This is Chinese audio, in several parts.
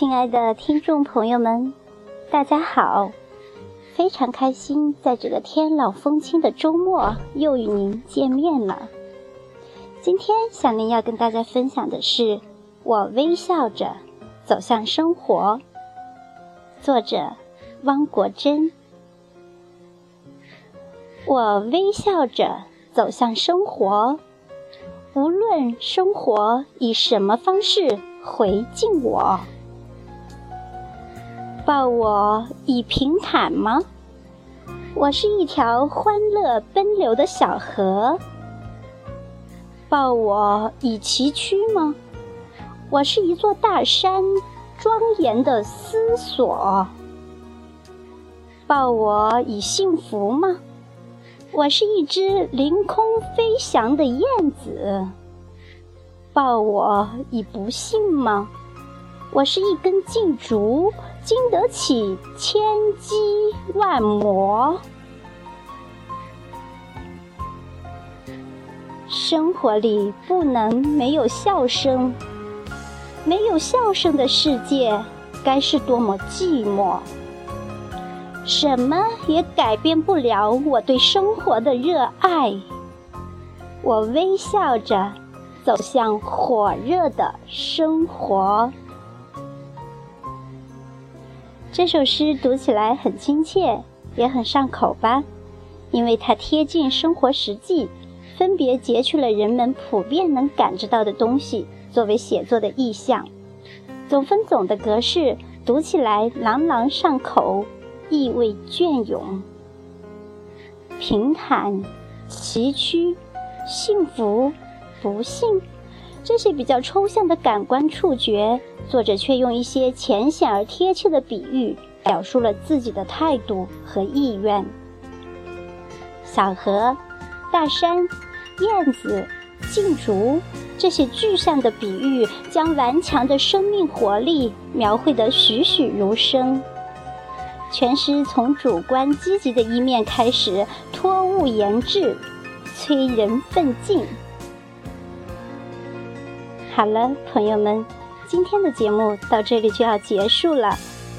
亲爱的听众朋友们，大家好！非常开心，在这个天朗风清的周末又与您见面了。今天小林要跟大家分享的是《我微笑着走向生活》，作者汪国真。我微笑着走向生活，无论生活以什么方式回敬我。抱我以平坦吗？我是一条欢乐奔流的小河。抱我以崎岖吗？我是一座大山，庄严的思索。抱我以幸福吗？我是一只凌空飞翔的燕子。抱我以不幸吗？我是一根劲竹。经得起千击万磨。生活里不能没有笑声，没有笑声的世界，该是多么寂寞！什么也改变不了我对生活的热爱。我微笑着走向火热的生活。这首诗读起来很亲切，也很上口吧？因为它贴近生活实际，分别截取了人们普遍能感知到的东西作为写作的意象。总分总的格式，读起来朗朗上口，意味隽永。平坦、崎岖、幸福、不幸，这些比较抽象的感官触觉。作者却用一些浅显而贴切的比喻，表述了自己的态度和意愿。小河、大山、燕子、劲竹，这些具象的比喻，将顽强的生命活力描绘得栩栩如生。全诗从主观积极的一面开始，托物言志，催人奋进。好了，朋友们。今天的节目到这里就要结束了，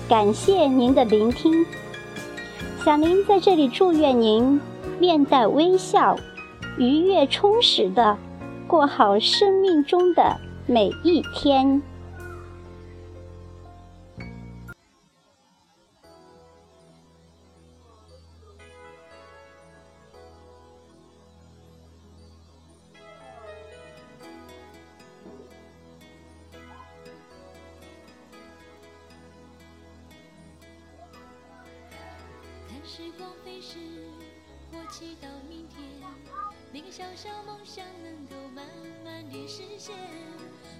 感谢您的聆听。小林在这里祝愿您面带微笑，愉悦充实的过好生命中的每一天。时光飞逝，我祈祷明天，那个小小梦想能够慢慢的实现。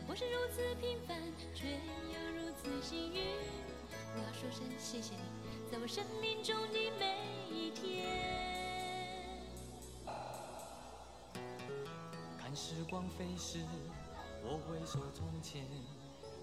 我是如此平凡，却又如此幸运。我要说声谢谢你，在我生命中的每一天。看时光飞逝，我回首从前。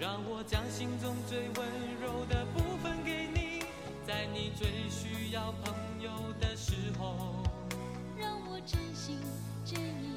让我将心中最温柔的部分给你，在你最需要朋友的时候。让我真心真意。